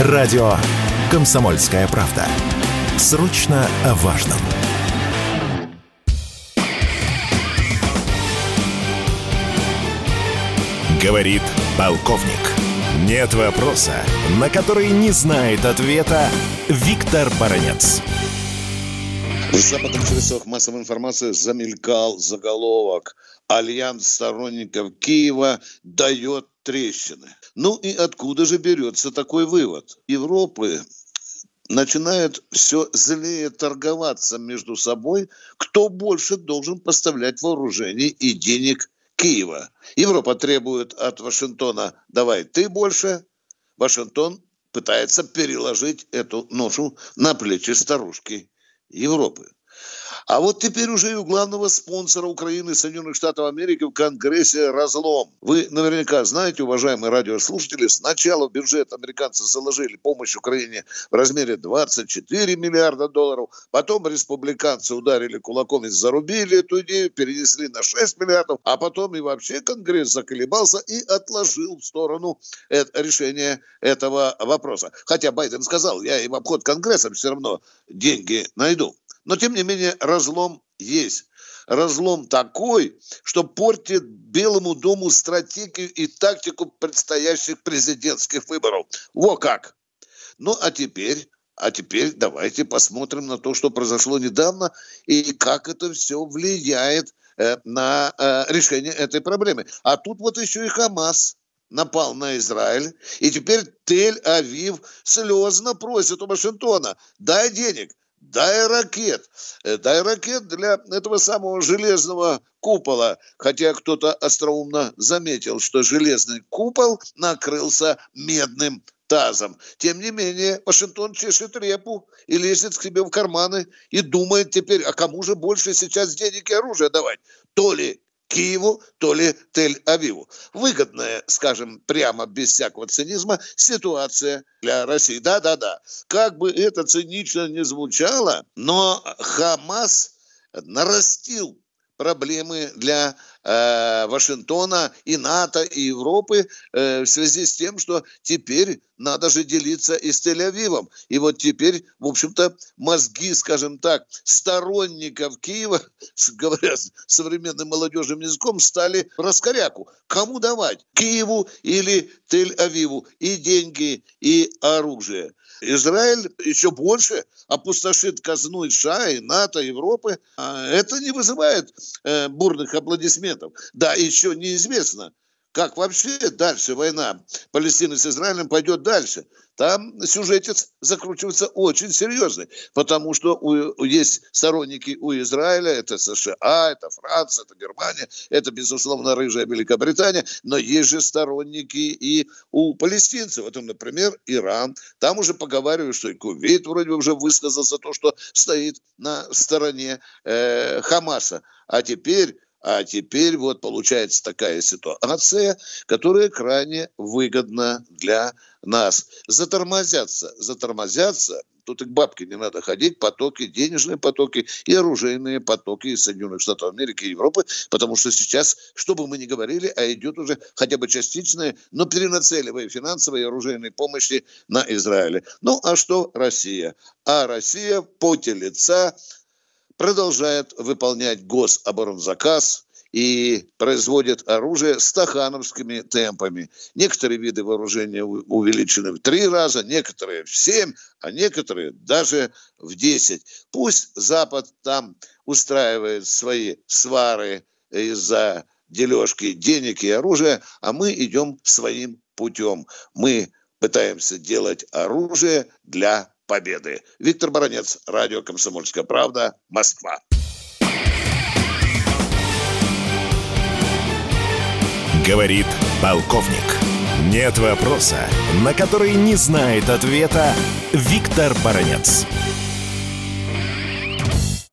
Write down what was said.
Радио «Комсомольская правда». Срочно о важном. Говорит полковник. Нет вопроса, на который не знает ответа Виктор Баранец. В западных средствах массовой информации замелькал заголовок «Альянс сторонников Киева дает трещины». Ну и откуда же берется такой вывод? Европы начинают все злее торговаться между собой, кто больше должен поставлять вооружений и денег Киева. Европа требует от Вашингтона «давай ты больше», Вашингтон пытается переложить эту ношу на плечи старушки Европы. А вот теперь уже и у главного спонсора Украины Соединенных Штатов Америки в Конгрессе разлом. Вы наверняка знаете, уважаемые радиослушатели, сначала в бюджет американцы заложили помощь Украине в размере 24 миллиарда долларов, потом республиканцы ударили кулаком и зарубили эту идею, перенесли на 6 миллиардов, а потом и вообще Конгресс заколебался и отложил в сторону это, решение этого вопроса. Хотя Байден сказал, я и в обход Конгресса все равно деньги найду. Но, тем не менее, разлом есть. Разлом такой, что портит Белому дому стратегию и тактику предстоящих президентских выборов. Во как! Ну, а теперь а теперь давайте посмотрим на то, что произошло недавно и как это все влияет э, на э, решение этой проблемы. А тут вот еще и Хамас напал на Израиль, и теперь Тель-Авив слезно просит у Вашингтона, дай денег, дай ракет, э, дай ракет для этого самого железного купола. Хотя кто-то остроумно заметил, что железный купол накрылся медным тазом. Тем не менее, Вашингтон чешет репу и лезет к себе в карманы и думает теперь, а кому же больше сейчас денег и оружия давать? То ли Киеву, то ли Тель-Авиву. Выгодная, скажем, прямо без всякого цинизма ситуация для России. Да-да-да. Как бы это цинично не звучало, но Хамас нарастил проблемы для э, Вашингтона и НАТО и Европы э, в связи с тем, что теперь надо же делиться и с Тель-Авивом. И вот теперь, в общем-то, мозги, скажем так, сторонников Киева, говоря современным молодежным языком, стали раскоряку. Кому давать? Киеву или Тель-Авиву? И деньги, и оружие. Израиль еще больше опустошит казну США, и НАТО, Европы. А это не вызывает э, бурных аплодисментов. Да, еще неизвестно, как вообще дальше война Палестины с Израилем пойдет дальше. Там сюжетец закручивается очень серьезный, потому что у, есть сторонники у Израиля, это США, это Франция, это Германия, это, безусловно, рыжая Великобритания, но есть же сторонники и у палестинцев, это, например, Иран. Там уже поговаривают, что и Кувейт вроде бы уже высказался то, что стоит на стороне э, Хамаса. А теперь а теперь вот получается такая ситуация, которая крайне выгодна для нас. Затормозятся, затормозятся, тут и к бабке не надо ходить, потоки, денежные потоки и оружейные потоки из Соединенных Штатов Америки и Европы, потому что сейчас, что бы мы ни говорили, а идет уже хотя бы частичное, но перенацеливая финансовые и оружейные помощи на Израиль. Ну, а что Россия? А Россия поте лица продолжает выполнять гособоронзаказ и производит оружие стахановскими темпами. Некоторые виды вооружения увеличены в три раза, некоторые в семь, а некоторые даже в десять. Пусть Запад там устраивает свои свары из-за дележки денег и оружия, а мы идем своим путем. Мы пытаемся делать оружие для победы. Виктор Баранец, радио «Комсомольская правда», Москва. Говорит полковник. Нет вопроса, на который не знает ответа Виктор Баранец.